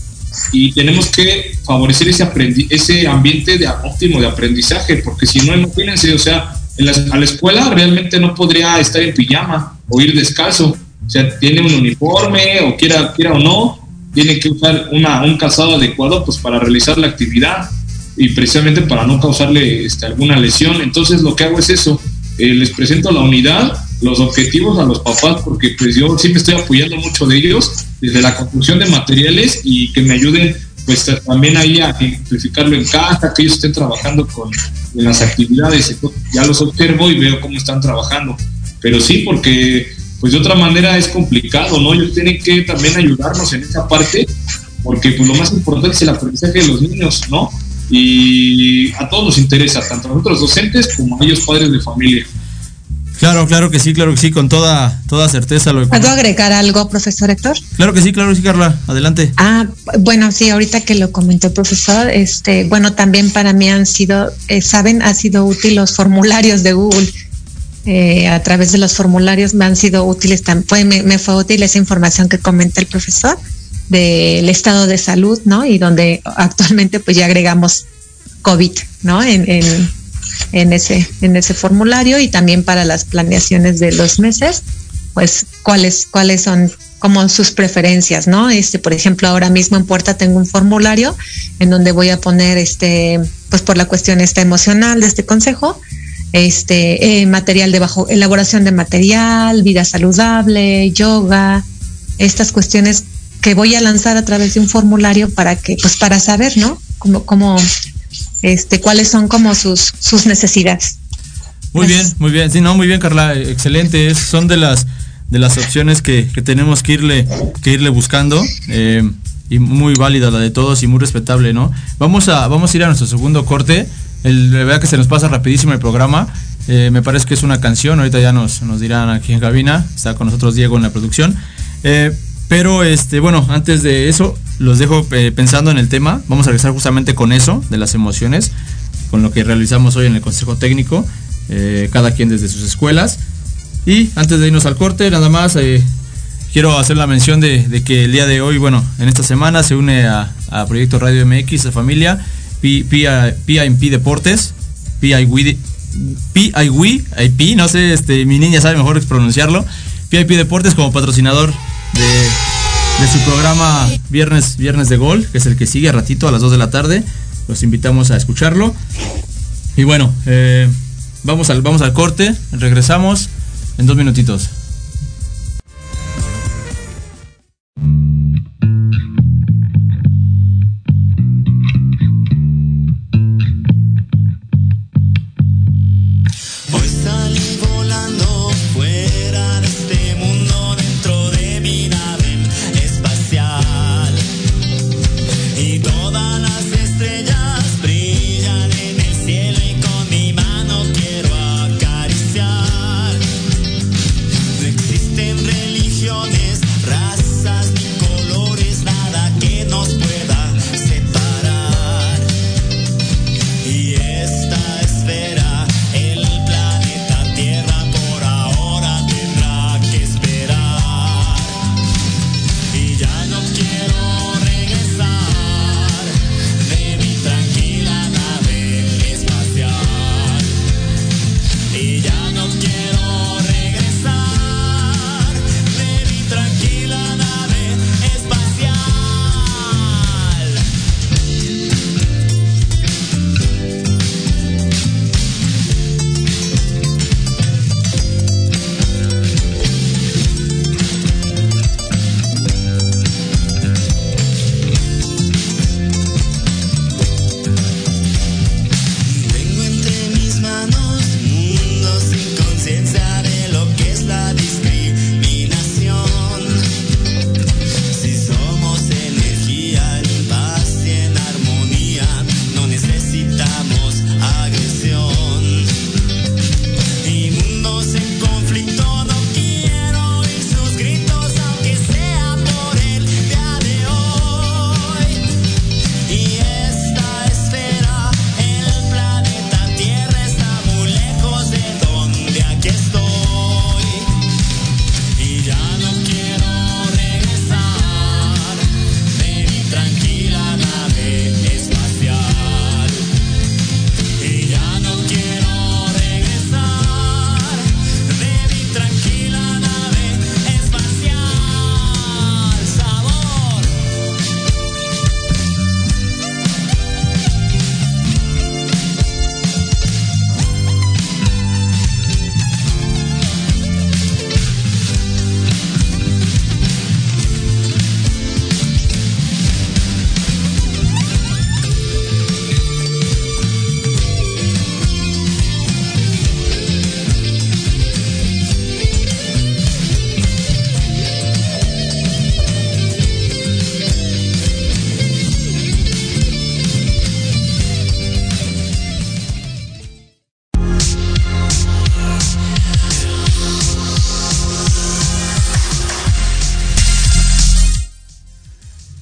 y tenemos que favorecer ese, ese ambiente de óptimo de aprendizaje, porque si no, imagínense, o sea, en a la escuela realmente no podría estar en pijama o ir descalzo, o sea, tiene un uniforme o quiera, quiera o no, tiene que usar una, un calzado adecuado pues para realizar la actividad y precisamente para no causarle este, alguna lesión. Entonces lo que hago es eso, eh, les presento la unidad, los objetivos a los papás, porque pues yo siempre estoy apoyando mucho de ellos, desde la construcción de materiales y que me ayuden pues también ahí a simplificarlo en casa, que ellos estén trabajando con en las actividades, ya los observo y veo cómo están trabajando, pero sí, porque pues de otra manera es complicado, ¿no? Ellos tienen que también ayudarnos en esa parte, porque pues lo más importante es el aprendizaje de los niños, ¿no? Y a todos nos interesa, tanto a nosotros docentes como a ellos padres de familia. Claro, claro que sí, claro que sí, con toda, toda certeza. Lo ¿Puedo agregar algo, profesor Héctor? Claro que sí, claro que sí, Carla, adelante. Ah, bueno, sí, ahorita que lo comentó el profesor, este, bueno, también para mí han sido, eh, saben, ha sido útil los formularios de Google. Eh, a través de los formularios me han sido útiles, fue, me, fue útil esa información que comenta el profesor del estado de salud, ¿no? Y donde actualmente pues ya agregamos COVID, ¿no? En, en en ese, en ese formulario y también para las planeaciones de los meses, pues cuáles, cuáles son como sus preferencias, ¿no? Este, por ejemplo, ahora mismo en Puerta tengo un formulario en donde voy a poner este, pues por la cuestión esta emocional de este consejo, este, eh, material de bajo, elaboración de material, vida saludable, yoga, estas cuestiones que voy a lanzar a través de un formulario para que, pues para saber, ¿no? Cómo, cómo, este, cuáles son como sus, sus necesidades. Muy bien, muy bien. Sí, no, muy bien, Carla. Excelente. son de las de las opciones que, tenemos que irle, que irle buscando. Eh, y muy válida la de todos y muy respetable, ¿no? Vamos a, vamos a ir a nuestro segundo corte. El, verdad que se nos pasa rapidísimo el programa. Eh, me parece que es una canción, ahorita ya nos, nos dirán aquí en cabina. Está con nosotros Diego en la producción. Eh, pero este, bueno, antes de eso, los dejo eh, pensando en el tema. Vamos a regresar justamente con eso, de las emociones, con lo que realizamos hoy en el Consejo Técnico, cada quien desde sus escuelas. Y antes de irnos al corte, nada más quiero hacer la mención de, que el día de hoy, bueno, en esta semana se une a, Proyecto Radio MX, a familia, PIMP Deportes, PIWI, IP, no sé, este, mi niña sabe mejor pronunciarlo, PIP Deportes como patrocinador de, su programa Viernes, Viernes de Gol, que es el que sigue a ratito a las 2 de la tarde. Los invitamos a escucharlo. Y bueno, eh, vamos, al, vamos al corte, regresamos en dos minutitos.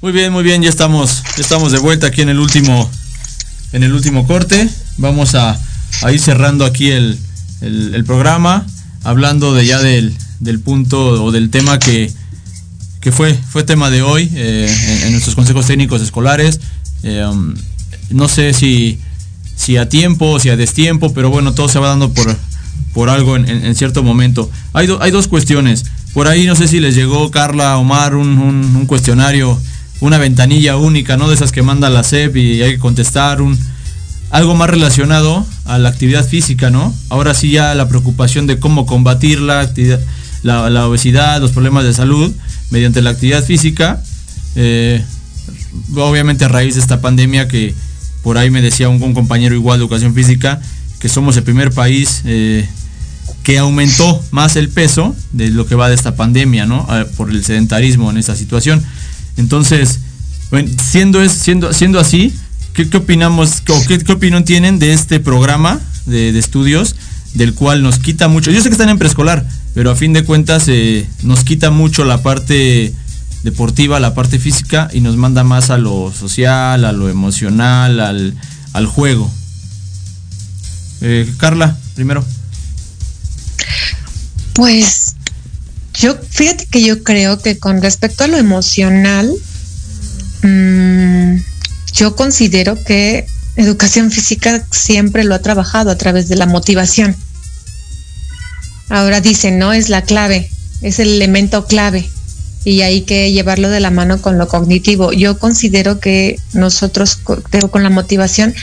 Muy bien, muy bien, ya estamos, ya estamos de vuelta aquí en el último, en el último corte. Vamos a, ir cerrando aquí el, programa, hablando de ya del, punto o del tema que, fue, fue tema de hoy eh, en, nuestros consejos técnicos escolares. Eh, um, no sé si, si a tiempo si a destiempo, pero bueno, todo se va dando por, por algo en, cierto momento. Hay, hay dos cuestiones. Por ahí no sé si les llegó Carla, Omar, un, un cuestionario una ventanilla única, ¿no? De esas que manda la SEP y hay que contestar un algo más relacionado a la actividad física, ¿no? Ahora sí ya la preocupación de cómo combatir la, obesidad, los problemas de salud mediante la actividad física. Eh, obviamente a raíz de esta pandemia que por ahí me decía un, compañero igual de educación física, que somos el primer país eh, que aumentó más el peso de lo que va de esta pandemia, ¿no? Ah, por el sedentarismo en esta situación. Entonces, bueno, siendo, es, siendo, siendo así, ¿qué, opinamos o qué, opinión tienen de este programa de, estudios del cual nos quita mucho? Yo sé que están en preescolar, pero a fin de cuentas eh, nos quita mucho la parte deportiva, la parte física y nos manda más a lo social, a lo emocional, al, juego. Eh, Carla, primero. Pues yo, fíjate que yo creo que con respecto a lo emocional, mm, yo considero que educación física siempre lo ha trabajado a través de la motivación. Ahora dicen, no es la clave, es el elemento clave y hay que llevarlo de la mano con lo cognitivo. Yo considero que nosotros con la motivación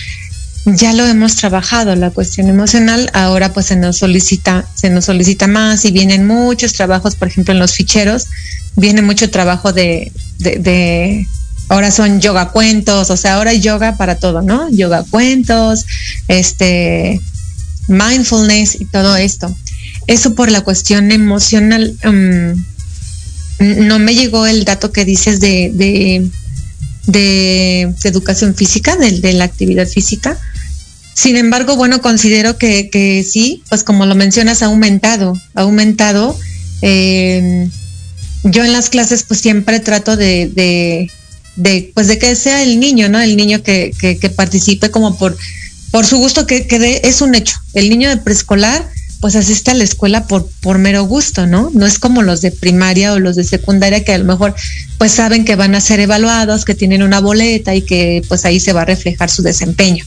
ya lo hemos trabajado, la cuestión emocional, ahora pues se nos solicita, se nos solicita más y vienen muchos trabajos, por ejemplo en los ficheros, viene mucho trabajo de, de, ahora son yoga cuentos, o sea, ahora hay yoga para todo, ¿no? Yoga cuentos, este, mindfulness y todo esto. Eso por la cuestión emocional. Um, no me llegó el dato que dices de, de, de, educación física, de, de, la actividad física, sin embargo, bueno, considero que, sí, pues como lo mencionas, ha aumentado, ha aumentado. Eh, yo en las clases pues siempre trato de, de, pues de que sea el niño, ¿no? El niño que, que, participe como por, por su gusto, que, que es un hecho. El niño de preescolar pues asiste a la escuela por, por mero gusto, ¿no? No es como los de primaria o los de secundaria que a lo mejor pues saben que van a ser evaluados, que tienen una boleta y que pues ahí se va a reflejar su desempeño.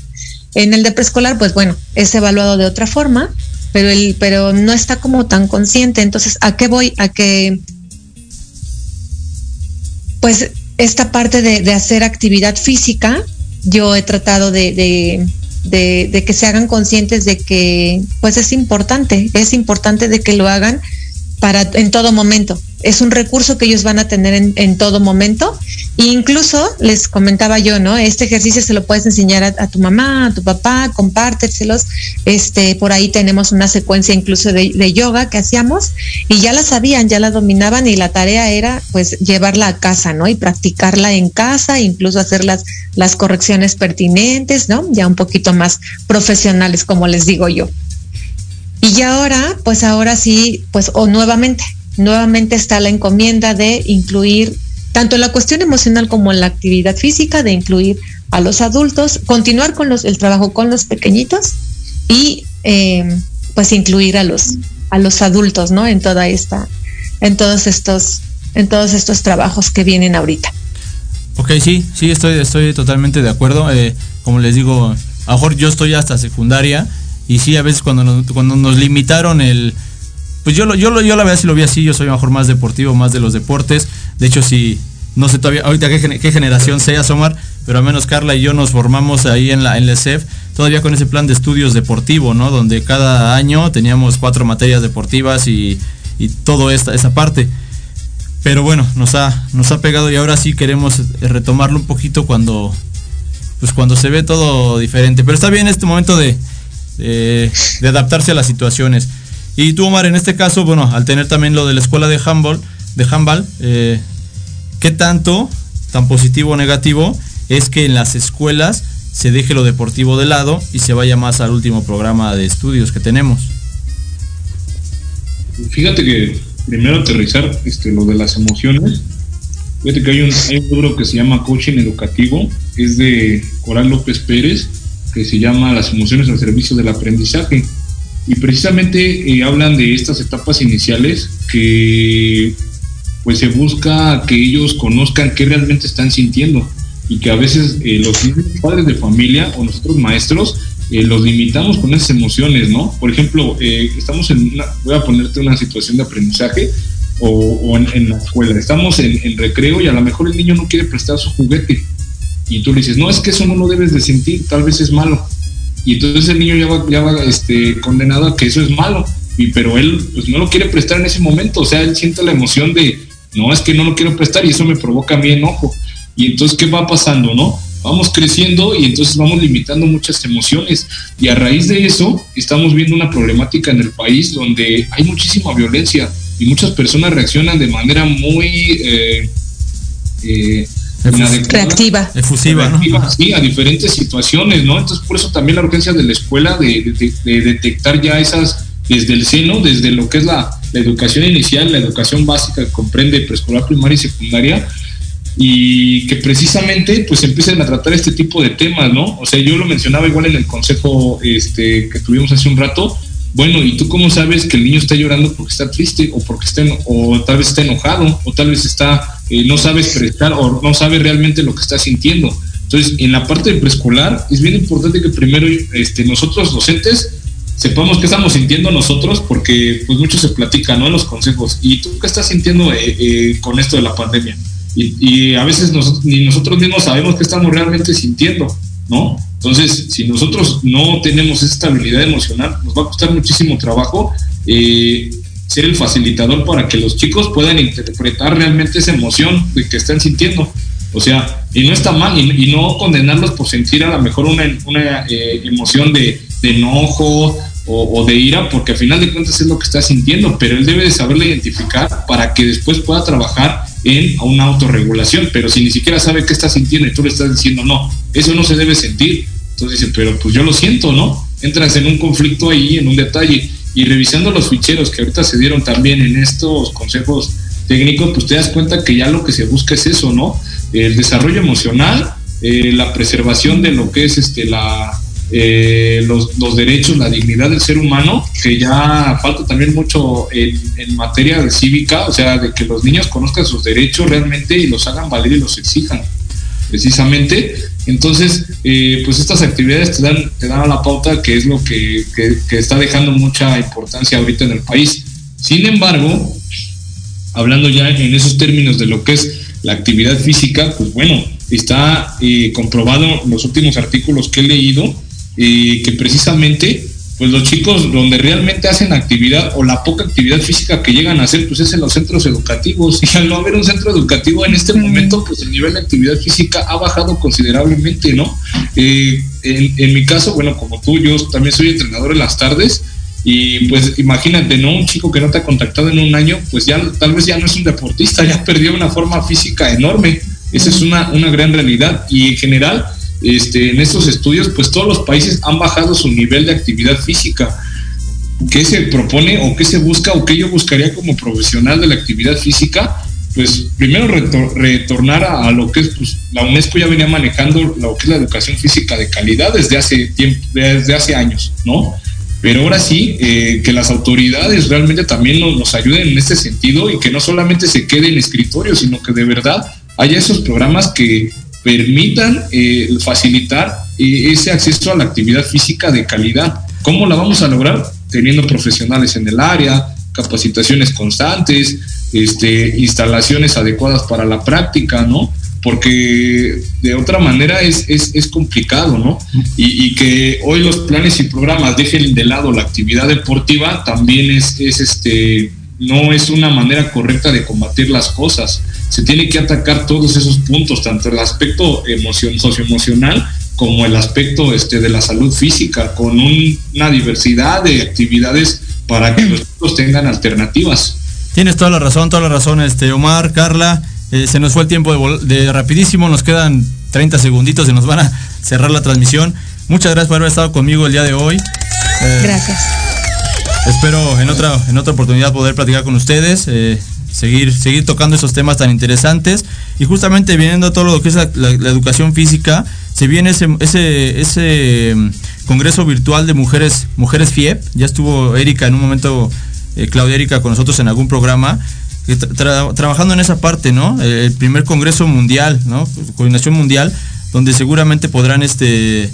En el de preescolar, pues bueno, es evaluado de otra forma, pero él, pero no está como tan consciente. Entonces, ¿a qué voy? A que, pues, esta parte de, hacer actividad física, yo he tratado de, de, de, que se hagan conscientes de que, pues, es importante, es importante de que lo hagan para en todo momento es un recurso que ellos van a tener en, todo momento. E incluso les comentaba yo, ¿no? Este ejercicio se lo puedes enseñar a, tu mamá, a tu papá, compárteselos. Este, por ahí tenemos una secuencia incluso de, yoga que hacíamos y ya la sabían, ya la dominaban y la tarea era pues llevarla a casa, ¿no? Y practicarla en casa, incluso hacer las, las correcciones pertinentes, ¿no? Ya un poquito más profesionales, como les digo yo. Y ahora, pues ahora sí, pues o nuevamente, nuevamente está la encomienda de incluir tanto la cuestión emocional como la actividad física, de incluir a los adultos, continuar con los, el trabajo con los pequeñitos y eh, pues incluir a los, a los adultos, ¿no? En toda esta, en todos estos, en todos estos trabajos que vienen ahorita. Ok, sí, sí, estoy, estoy totalmente de acuerdo. Eh, como les digo, a lo mejor yo estoy hasta secundaria y sí, a veces cuando cuando nos limitaron el, pues yo, yo, yo la verdad si lo vi así, yo soy mejor más deportivo, más de los deportes. De hecho, si, no sé todavía, ahorita qué, generación sea, Omar, pero al menos Carla y yo nos formamos ahí en la, en la CEF, todavía con ese plan de estudios deportivo, ¿no? Donde cada año teníamos cuatro materias deportivas y, y toda esta, esa parte. Pero bueno, nos ha, nos ha pegado y ahora sí queremos retomarlo un poquito cuando, pues cuando se ve todo diferente. Pero está bien este momento de, de adaptarse a las situaciones. Y tú, Omar, en este caso, bueno, al tener también lo de la escuela de handball, de handball, eh, ¿qué tanto, tan positivo o negativo, es que en las escuelas se deje lo deportivo de lado y se vaya más al último programa de estudios que tenemos? Fíjate que primero aterrizar este, lo de las emociones. Fíjate que hay un, hay un libro que se llama Coaching Educativo, es de Coral López Pérez, que se llama Las emociones al servicio del aprendizaje. Y precisamente eh, hablan de estas etapas iniciales que pues se busca que ellos conozcan qué realmente están sintiendo y que a veces eh, los padres de familia o nosotros maestros eh, los limitamos con esas emociones, ¿no? Por ejemplo, estamos en una, voy a ponerte una situación de aprendizaje o, en, la escuela, estamos en, en, recreo y a lo mejor el niño no quiere prestar su juguete y tú le dices, no, es que eso no lo debes de sentir, tal vez es malo y entonces el niño ya va, ya va este, condenado a que eso es malo, y, pero él pues, no lo quiere prestar en ese momento, o sea, él siente la emoción de, no, es que no lo quiero prestar y eso me provoca a mí enojo. Y entonces, ¿qué va pasando, no? Vamos creciendo y entonces vamos limitando muchas emociones. Y a raíz de eso, estamos viendo una problemática en el país donde hay muchísima violencia y muchas personas reaccionan de manera muy... Eh, eh, reactiva. Efusiva, Sí, a diferentes situaciones, ¿no? Entonces, por eso también la urgencia de la escuela de, detectar ya esas desde el seno, desde lo que es la, educación inicial, la educación básica que comprende preescolar, primaria y secundaria, y que precisamente pues empiecen a tratar este tipo de temas, ¿no? O sea, yo lo mencionaba igual en el consejo este, que tuvimos hace un rato, bueno, ¿y tú cómo sabes que el niño está llorando porque está triste o porque está o tal vez está enojado o tal vez está eh, no sabe expresar o no sabe realmente lo que está sintiendo? Entonces, en la parte preescolar es bien importante que primero este, nosotros docentes sepamos qué estamos sintiendo nosotros porque pues mucho se platica, ¿no? Los consejos. ¿Y tú qué estás sintiendo eh, eh, con esto de la pandemia? Y, a veces ni nosotros mismos sabemos qué estamos realmente sintiendo, ¿no? Entonces, si nosotros no tenemos esa estabilidad emocional, nos va a costar muchísimo trabajo eh, ser el facilitador para que los chicos puedan interpretar realmente esa emoción que están sintiendo. O sea, y no está mal, y, no condenarlos por sentir a lo mejor una, una eh, emoción de, enojo o, de ira, porque al final de cuentas es lo que está sintiendo, pero él debe de saberla identificar para que después pueda trabajar en una autorregulación, pero si ni siquiera sabe qué está sintiendo y tú le estás diciendo, no, eso no se debe sentir, entonces dice, pero pues yo lo siento, ¿no? Entras en un conflicto ahí, en un detalle, y revisando los ficheros que ahorita se dieron también en estos consejos técnicos, pues te das cuenta que ya lo que se busca es eso, ¿no? El desarrollo emocional, eh, la preservación de lo que es este la eh, los, derechos, la dignidad del ser humano, que ya falta también mucho en, materia cívica, o sea, de que los niños conozcan sus derechos realmente y los hagan valer y los exijan, precisamente. Entonces, eh, pues estas actividades te dan, te dan a la pauta que es lo que, que está dejando mucha importancia ahorita en el país. Sin embargo, hablando ya en esos términos de lo que es la actividad física, pues bueno, está eh, comprobado los últimos artículos que he leído eh, que precisamente pues los chicos donde realmente hacen actividad o la poca actividad física que llegan a hacer pues es en los centros educativos y al no haber un centro educativo en este momento pues el nivel de actividad física ha bajado considerablemente no eh, en, en, mi caso bueno como tú yo también soy entrenador en las tardes y pues imagínate, ¿no? Un chico que no te ha contactado en un año, pues ya tal vez ya no es un deportista, ya perdió una forma física enorme. Esa es una, una gran realidad. Y en general, este, en estos estudios, pues todos los países han bajado su nivel de actividad física. ¿Qué se propone o qué se busca o qué yo buscaría como profesional de la actividad física? Pues primero retornar a, lo que es, pues, la UNESCO ya venía manejando lo que es la educación física de calidad desde hace tiempo, desde hace años, ¿no? Pero ahora sí, eh, que las autoridades realmente también nos, nos, ayuden en este sentido y que no solamente se quede en escritorio, sino que de verdad haya esos programas que permitan eh, facilitar eh, ese acceso a la actividad física de calidad. ¿Cómo la vamos a lograr? Teniendo profesionales en el área, capacitaciones constantes, este, instalaciones adecuadas para la práctica, ¿no? porque de otra manera es, es, complicado, ¿no? Y, que hoy los planes y programas dejen de lado la actividad deportiva también es, es este no es una manera correcta de combatir las cosas. Se tiene que atacar todos esos puntos, tanto el aspecto emoción, socioemocional como el aspecto este, de la salud física, con una diversidad de actividades para que los chicos tengan alternativas. Tienes toda la razón, toda la razón, este Omar, Carla. Eh, se nos fue el tiempo de, rapidísimo, nos quedan 30 segunditos y nos van a cerrar la transmisión. Muchas gracias por haber estado conmigo el día de hoy. Eh, gracias. Espero en otra, en otra oportunidad poder platicar con ustedes, eh, seguir, seguir tocando esos temas tan interesantes. Y justamente viendo todo lo que es la, educación física, se viene ese, ese, ese mm, congreso virtual de mujeres, mujeres FIEP. Ya estuvo Erika en un momento, Claudia Erika con nosotros en algún programa trabajando en esa parte, ¿no? El primer Congreso Mundial, ¿no? Coordinación Mundial, donde seguramente podrán este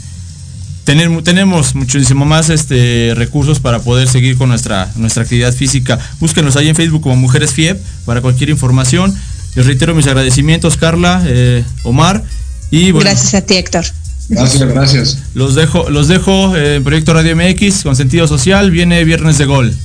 tener tenemos muchísimo más este recursos para poder seguir con nuestra nuestra actividad física. Búsquenos ahí en Facebook como Mujeres FIEP para cualquier información. Les reitero mis agradecimientos, Carla, eh, Omar. Y gracias a ti, Héctor. Gracias, gracias. Los dejo, los dejo en Proyecto Radio MX con sentido social. Viene Viernes de Gol.